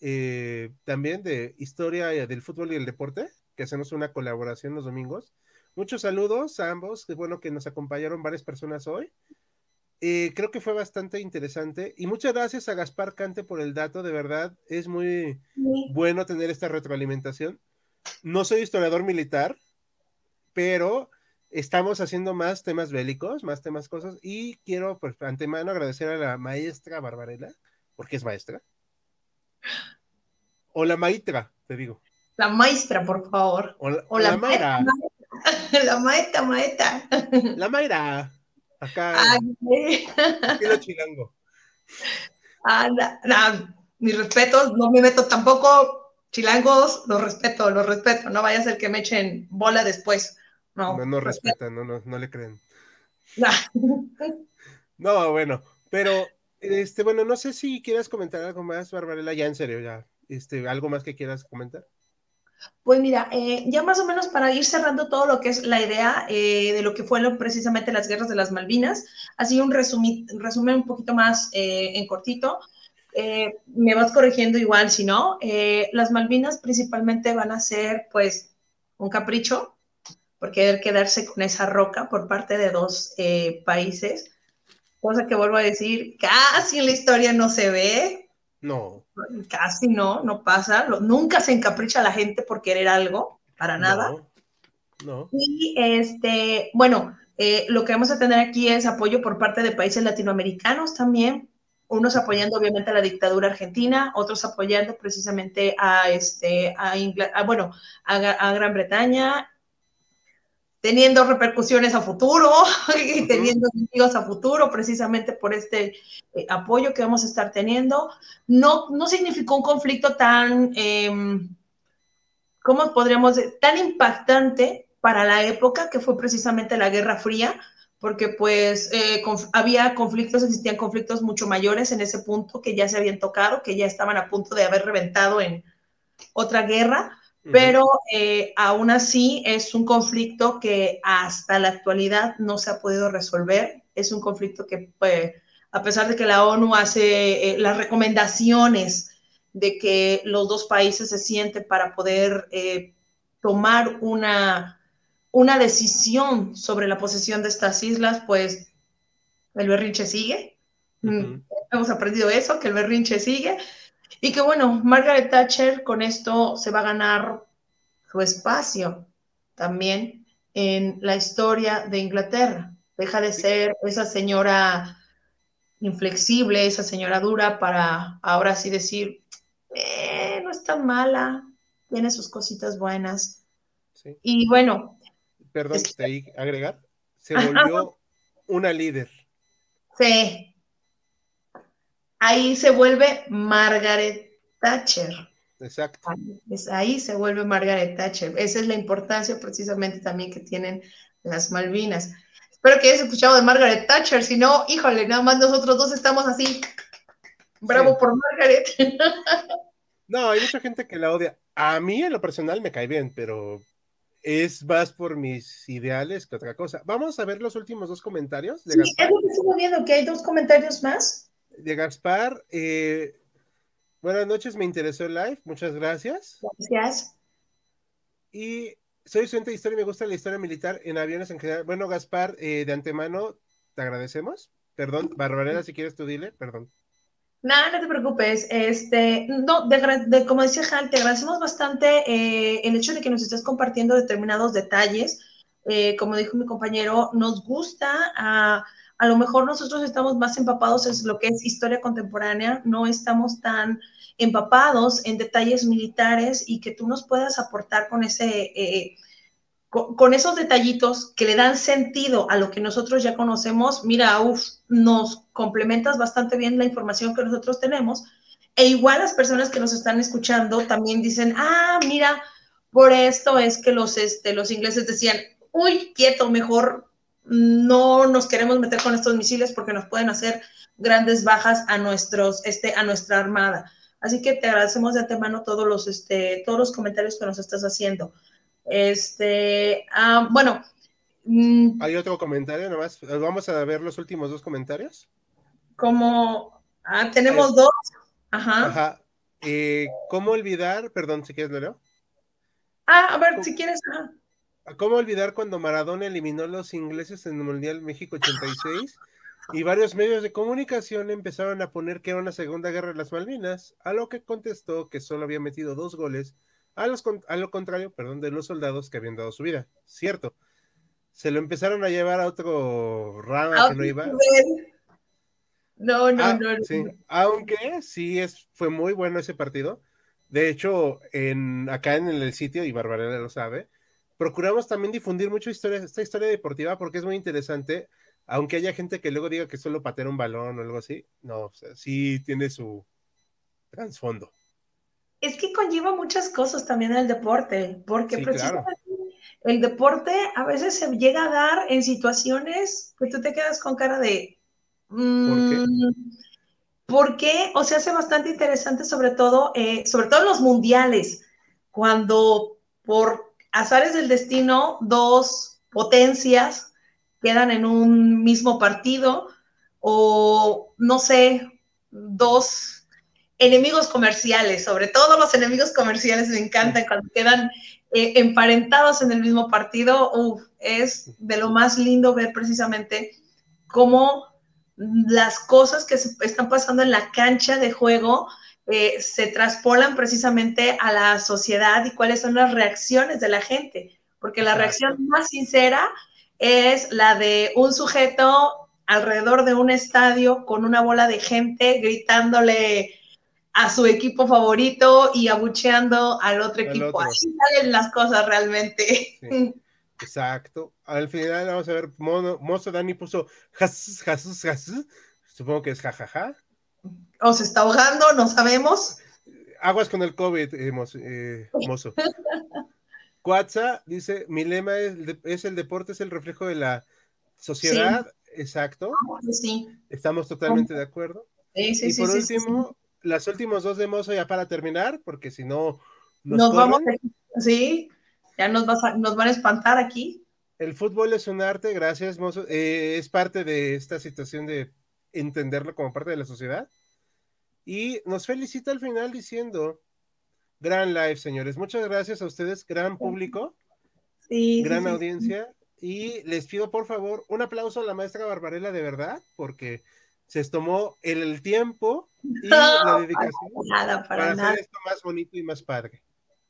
eh, también de historia del fútbol y el deporte, que hacemos una colaboración los domingos. Muchos saludos a ambos. Qué bueno que nos acompañaron varias personas hoy. Eh, creo que fue bastante interesante. Y muchas gracias a Gaspar Cante por el dato. De verdad, es muy bueno tener esta retroalimentación. No soy historiador militar, pero estamos haciendo más temas bélicos, más temas cosas. Y quiero, pues, antemano agradecer a la maestra Barbarella, porque es maestra. O la maestra, te digo. La maestra, por favor. O la, maestra. La maestra, maestra. La maestra. Acá. lo chilango. Ah, mis respetos, no me meto tampoco. Chilangos, los respeto, los respeto. No vaya a ser que me echen bola después. No, no, no respetan, no, no, no le creen. no, bueno, pero, este, bueno, no sé si quieras comentar algo más, Barbarella, ya en serio, ya, este, algo más que quieras comentar. Pues mira, eh, ya más o menos para ir cerrando todo lo que es la idea eh, de lo que fueron precisamente las guerras de las Malvinas, así un, resumen un poquito más eh, en cortito. me vas corrigiendo igual, si no, las Malvinas principalmente van a ser pues un capricho por querer quedarse con esa roca por parte de dos países, cosa que vuelvo a decir, casi en la historia no se ve, no. Casi no, no pasa. Nunca se encapricha la gente por querer algo, para nada. No. Y este, bueno, eh, lo que vamos a tener aquí es apoyo por parte de países latinoamericanos también, unos apoyando obviamente a la dictadura argentina, otros apoyando precisamente a este, a, bueno, a, Gran Bretaña teniendo repercusiones a futuro y teniendo enemigos a futuro, precisamente por este eh, apoyo que vamos a estar teniendo. No, no significó un conflicto tan, eh, ¿cómo podríamos decir? Tan impactante para la época que fue precisamente la Guerra Fría, porque pues eh, había conflictos, existían conflictos mucho mayores en ese punto que ya se habían tocado, que ya estaban a punto de haber reventado en otra guerra pero eh, aún así es un conflicto que hasta la actualidad no se ha podido resolver. Es un conflicto que, pues, a pesar de que la ONU hace eh, las recomendaciones de que los dos países se sienten para poder eh, tomar una, una decisión sobre la posesión de estas islas, pues el berrinche sigue. Mm, hemos aprendido eso, que el berrinche sigue. Y que bueno, Margaret Thatcher con esto se va a ganar su espacio también en la historia de Inglaterra. Deja de ser esa señora inflexible, esa señora dura para ahora sí decir, eh, no es tan mala, tiene sus cositas buenas. Y bueno. Perdón, te agregar, se volvió una líder. Sí, ahí se vuelve Margaret Thatcher. Exacto. ahí se vuelve Margaret Thatcher. Esa es la importancia precisamente también que tienen las Malvinas. Espero que hayas escuchado de Margaret Thatcher, si no, híjole, nada más nosotros dos estamos así. Bravo por Margaret. no, hay mucha gente que la odia. A mí en lo personal me cae bien, pero es más por mis ideales que otra cosa. Vamos a ver los últimos dos comentarios. De sí, es lo que estamos viendo, que hay dos comentarios más de Gaspar. Eh, buenas noches, me interesó el live, muchas gracias. Gracias. Y soy estudiante de historia y me gusta la historia militar en aviones en general. Bueno, Gaspar, eh, de antemano, te agradecemos. Perdón, Barbarera, si quieres tú dile, perdón. Nada, no te preocupes. Este, no, de, como decía Hal, te agradecemos bastante eh, el hecho de que nos estés compartiendo determinados detalles. como dijo mi compañero, nos gusta ah, a lo mejor nosotros estamos más empapados en lo que es historia contemporánea, no estamos tan empapados en detalles militares y que tú nos puedas aportar con ese... Eh, con, esos detallitos que le dan sentido a lo que nosotros ya conocemos, mira, uff, nos complementas bastante bien la información que nosotros tenemos. E igual las personas que nos están escuchando también dicen, ah, mira, por esto es que los, este, los ingleses decían, uy, quieto, mejor no nos queremos meter con estos misiles porque nos pueden hacer grandes bajas a, nuestros, este, a nuestra armada. Así que te agradecemos de antemano todos los, este, todos los comentarios que nos estás haciendo. Este, ah, bueno. Mm, Hay otro comentario nomás. Vamos a ver los últimos dos comentarios. Como, ah, tenemos dos. Ajá. Ajá. Eh, ¿Cómo olvidar? Perdón, si quieres, lo Ah, a ver, si quieres. ¿Cómo olvidar cuando Maradona eliminó a los ingleses en el Mundial México 86? Y varios medios de comunicación empezaron a poner que era una segunda guerra de las Malvinas, a lo que contestó que solo había metido dos goles, a, los, a lo contrario, perdón, de los soldados que habían dado su vida. Cierto. Se lo empezaron a llevar a otro rama que no iba. No, no, ah, no, Sí. Aunque sí es, fue muy bueno ese partido. De hecho, en, acá en el sitio, y Barbarella lo sabe, procuramos también difundir mucho historia, esta historia deportiva porque es muy interesante. Aunque haya gente que luego diga que solo patear un balón o algo así, no, o sea, sí tiene su trasfondo. Es que conlleva muchas cosas también el deporte, porque precisamente el deporte a veces se llega a dar en situaciones que tú te quedas con cara de, ¿Por qué? Mm, porque, o sea, hace bastante interesante, sobre todo, eh, sobre todo en los mundiales, cuando por azares del destino, dos potencias quedan en un mismo partido, o no sé, dos enemigos comerciales, sobre todo los enemigos comerciales me encantan cuando quedan eh, emparentados en el mismo partido, es de lo más lindo ver precisamente cómo las cosas que se están pasando en la cancha de juego eh, se traspolan precisamente a la sociedad y cuáles son las reacciones de la gente, porque la reacción más sincera es la de un sujeto alrededor de un estadio con una bola de gente gritándole a su equipo favorito y abucheando al otro equipo. Así salen las cosas realmente. Exacto. Al final vamos a ver, Mozo Dani puso jas, jas, jas, supongo que es jajaja. O se está ahogando, no sabemos. Aguas con el COVID, eh, eh mozo. Cuatza dice, mi lema es, el deporte es el reflejo de la sociedad. Exacto. Ah, sí. Estamos totalmente de acuerdo. Sí, sí, y por último, las últimas dos de Mozo ya para terminar, porque si no... Nos, vamos, sí, ya nos, nos van a espantar aquí. El fútbol es un arte, gracias, Mozo. Eh, es parte de esta situación de entenderlo como parte de la sociedad. Y nos felicita al final diciendo, gran live, señores. Muchas gracias a ustedes, gran público, sí, gran audiencia. Y les pido, por favor, un aplauso a la maestra Barbarella, de verdad, porque se tomó el, tiempo y la dedicación para, hacer esto más bonito y más padre.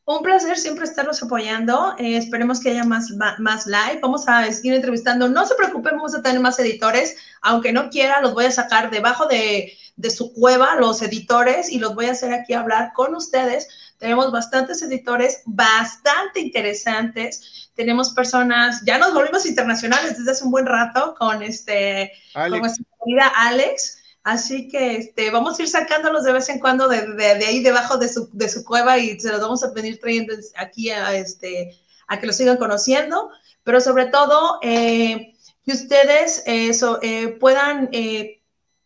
Un placer siempre estarlos apoyando. Eh, esperemos que haya más, más live. Vamos a seguir entrevistando. No se preocupen, vamos a tener más editores. Aunque no quiera, los voy a sacar debajo de, de su cueva, los editores, y los voy a hacer aquí hablar con ustedes. Tenemos bastantes editores bastante interesantes. Tenemos personas, ya nos volvimos internacionales desde hace un buen rato con este, con nuestra querida Alex. Así que este, vamos a ir sacándolos de vez en cuando de, de, ahí debajo de su, de su, cueva y se los vamos a venir trayendo aquí a, este, a que los sigan conociendo, pero sobre todo eh, que ustedes eh, eh, puedan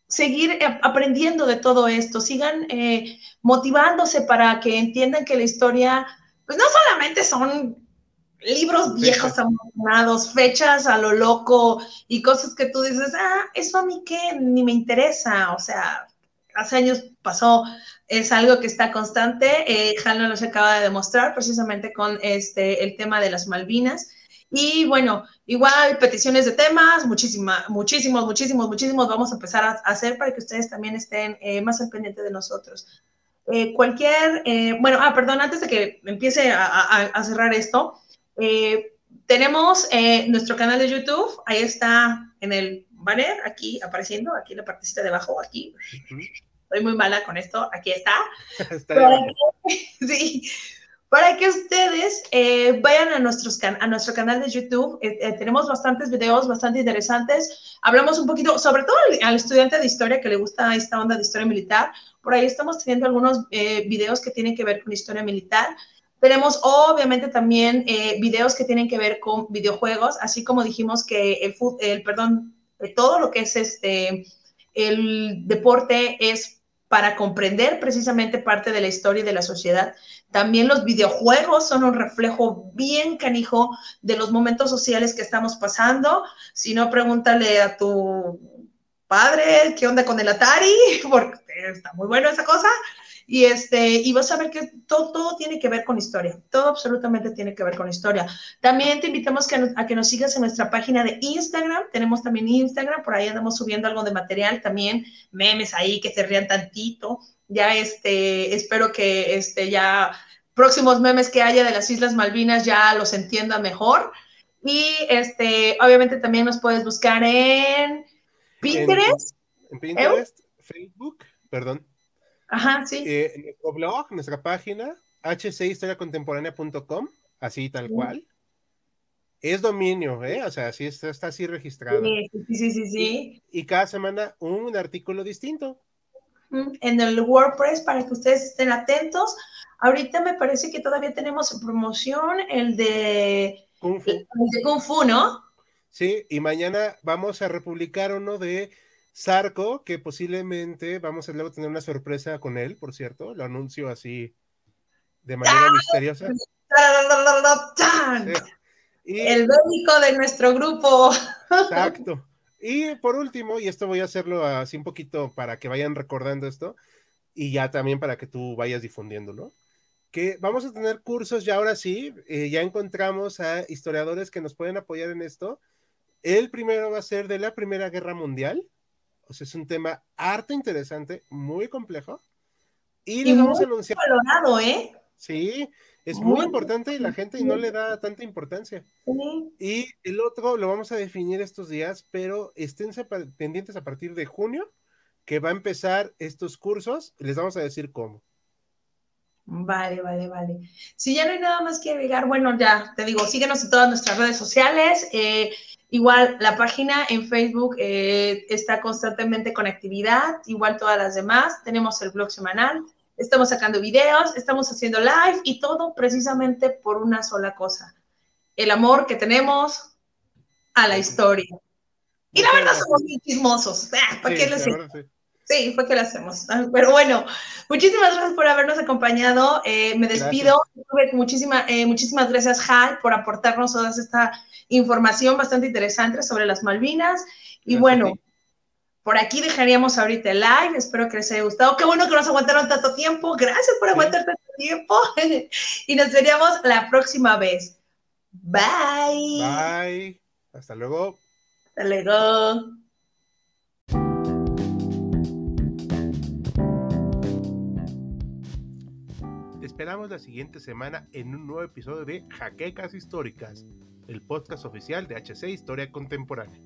seguir aprendiendo de todo esto, sigan motivándose para que entiendan que la historia, pues no solamente son libros viejos abandonados, fechas a lo loco y cosas que tú dices, ah, eso a mí qué, ni me interesa, o sea, hace años pasó, es algo que está constante, eh, lo se acaba de demostrar precisamente con este, el tema de las Malvinas. Y bueno, igual peticiones de temas, muchísimas, muchísimos, muchísimos, muchísimos vamos a empezar a, hacer para que ustedes también estén eh, más al pendiente de nosotros. Eh, cualquier, eh, bueno, ah, perdón, antes de que empiece a, a cerrar esto, eh, tenemos eh, nuestro canal de YouTube, ahí está en el banner, aquí apareciendo, aquí en la partecita de abajo, aquí. Estoy muy mala con esto, aquí está. para, que, sí, para que ustedes eh, vayan a, nuestros a nuestro canal de YouTube, tenemos bastantes videos bastante interesantes. Hablamos un poquito, sobre todo al, estudiante de historia que le gusta esta onda de historia militar. Por ahí estamos teniendo algunos videos que tienen que ver con historia militar Tenemos obviamente también eh, videos que tienen que ver con videojuegos, así como dijimos que el, el perdón, todo lo que es este, el deporte es para comprender precisamente parte de la historia y de la sociedad. También los videojuegos son un reflejo bien canijo de los momentos sociales que estamos pasando. Si no, pregúntale a tu padre qué onda con el Atari, porque está muy bueno esa cosa. Y, este, y vas a ver que todo, todo tiene que ver con historia, todo absolutamente tiene que ver con historia. También te invitamos a que nos sigas en nuestra página de Instagram, tenemos también Instagram, por ahí andamos subiendo algo de material también, memes ahí que se rían tantito. Ya este, espero que este, ya próximos memes que haya de las Islas Malvinas ya los entienda mejor. Y este, obviamente también nos puedes buscar en Pinterest. En, Pinterest, Facebook, perdón. Ajá, sí. Eh, nuestro blog, nuestra página, hchistoriacontemporánea.com, así tal cual. Es dominio, ¿eh? O sea, sí está, está así registrado. Sí, sí, sí, sí. Y, cada semana un artículo distinto. En el WordPress para que ustedes estén atentos. Ahorita me parece que todavía tenemos en promoción el de Kung Fu, el de Kung Fu ¿no? Sí, y mañana vamos a republicar uno de Zarco, que posiblemente vamos a luego tener una sorpresa con él, por cierto, lo anuncio así de manera ¡Ah! misteriosa. Y... El médico de nuestro grupo. Exacto. Y por último, y esto voy a hacerlo así un poquito para que vayan recordando esto, y ya también para que tú vayas difundiéndolo, que vamos a tener cursos ya ahora sí, eh, ya encontramos a historiadores que nos pueden apoyar en esto. El primero va a ser de la Primera Guerra Mundial, o sea, es un tema harto interesante, muy complejo. Y, les vamos a anunciar. Valorado, ¿eh? Sí, es muy, muy importante y la gente no le da tanta importancia. Sí. Y el otro lo vamos a definir estos días, pero estén pendientes a partir de junio, que va a empezar estos cursos, les vamos a decir cómo. Vale, vale, vale. Si ya no hay nada más que agregar, bueno, ya te digo, síguenos en todas nuestras redes sociales. Eh, Igual la página en Facebook eh, está constantemente con actividad, igual todas las demás. Tenemos el blog semanal, estamos sacando videos, estamos haciendo live y todo precisamente por una sola cosa, el amor que tenemos a la historia. Y la verdad somos muy chismosos. Ah, ¿Para sí, qué les sí. Sí, fue que lo hacemos. Pero bueno, muchísimas gracias por habernos acompañado. Eh, me despido. Muchísima, eh, muchísimas gracias, Hal, por aportarnos toda esta información bastante interesante sobre las Malvinas. Y Gracias bueno, por aquí dejaríamos ahorita el live. Espero que les haya gustado. Qué bueno que nos aguantaron tanto tiempo. Gracias por Sí. aguantar tanto tiempo. y nos veríamos la próxima vez. Bye. Bye. Hasta luego. Hasta luego. Te esperamos la siguiente semana en un nuevo episodio de Jaquecas Históricas, el podcast oficial de HC Historia Contemporánea.